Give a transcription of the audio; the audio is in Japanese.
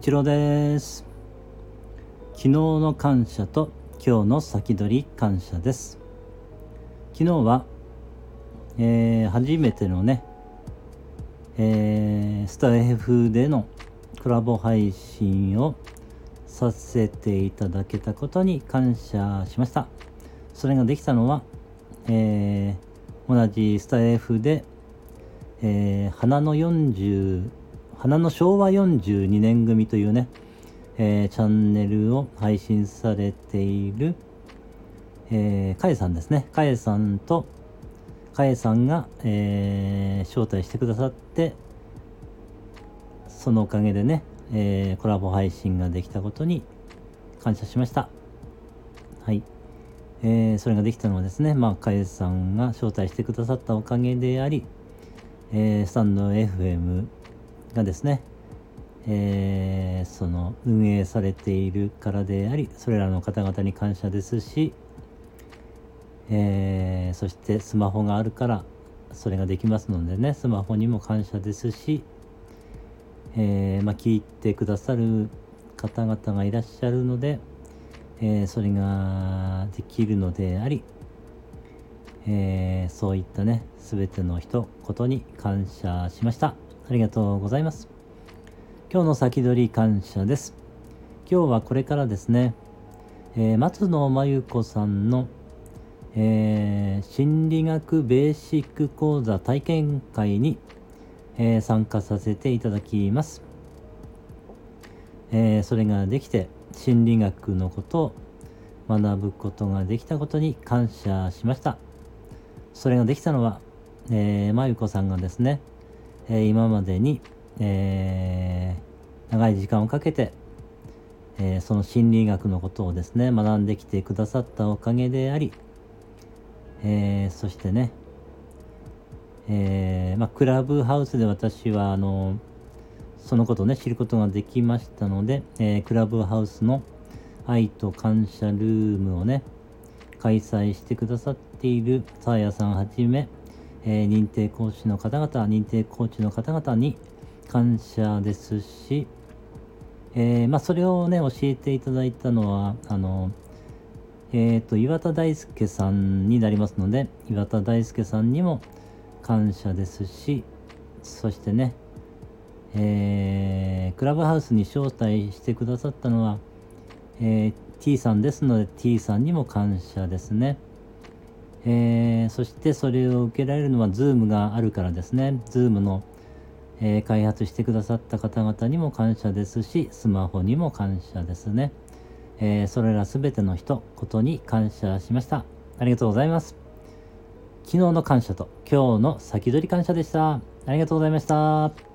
一郎です。昨日の感謝と今日の先取り感謝です。昨日は、えー、初めてのね、えー、スタイフでのコラボ配信をさせていただけたことに感謝しました。それができたのは、えー、同じスタイフで、えー、花の40花の昭和42年組というね、えー、チャンネルを配信されている、えー、かえさんですね。かえさんと、かえさんが、えー、招待してくださって、そのおかげでね、えー、コラボ配信ができたことに感謝しました。はい。えー、それができたのはですね、まあ、かえさんが招待してくださったおかげであり、えー、スタンド FM がですね、えー、その運営されているからでありそれらの方々に感謝ですし、えー、そしてスマホがあるからそれができますのでねスマホにも感謝ですし、えー、まあ、聞いてくださる方々がいらっしゃるので、えそれができるのであり、えそういったね全ての人ことに感謝しました。ありがとうございます。今日の先取り感謝です。今日はこれからですね、えー、松野真由子さんの、えー、心理学ベーシック講座体験会に、えー、参加させていただきます。えそれができて心理学のことを学ぶことができたことに感謝しました。それができたのは、えー、まゆこさんがですね、え今までに、え、長い時間をかけて、え、その心理学のことをですね学んできてくださったおかげであり、え、そしてね、えまあ、クラブハウスで私はあのそのことをね知ることができましたので、えクラブハウスの愛と感謝ルームをね開催してくださっているさあやさんはじめえー、認定講師の方々、認定コーチの方々に感謝ですし、えー、まあ、それをね、教えていただいたのは、あの、えっ、ー、と、岩田大輔さんになりますので、岩田大輔さんにも感謝ですし、そしてね、えー、クラブハウスに招待してくださったのは、えー、T さんですので T さんにも感謝ですね。えー、そしてそれを受けられるのは Zoom があるからですね。Zoom の、えー、開発してくださった方々にも感謝ですしスマホにも感謝ですね、えー、それら全ての人ことに感謝しました。ありがとうございます。昨日の感謝と今日の先取り感謝でした。ありがとうございました。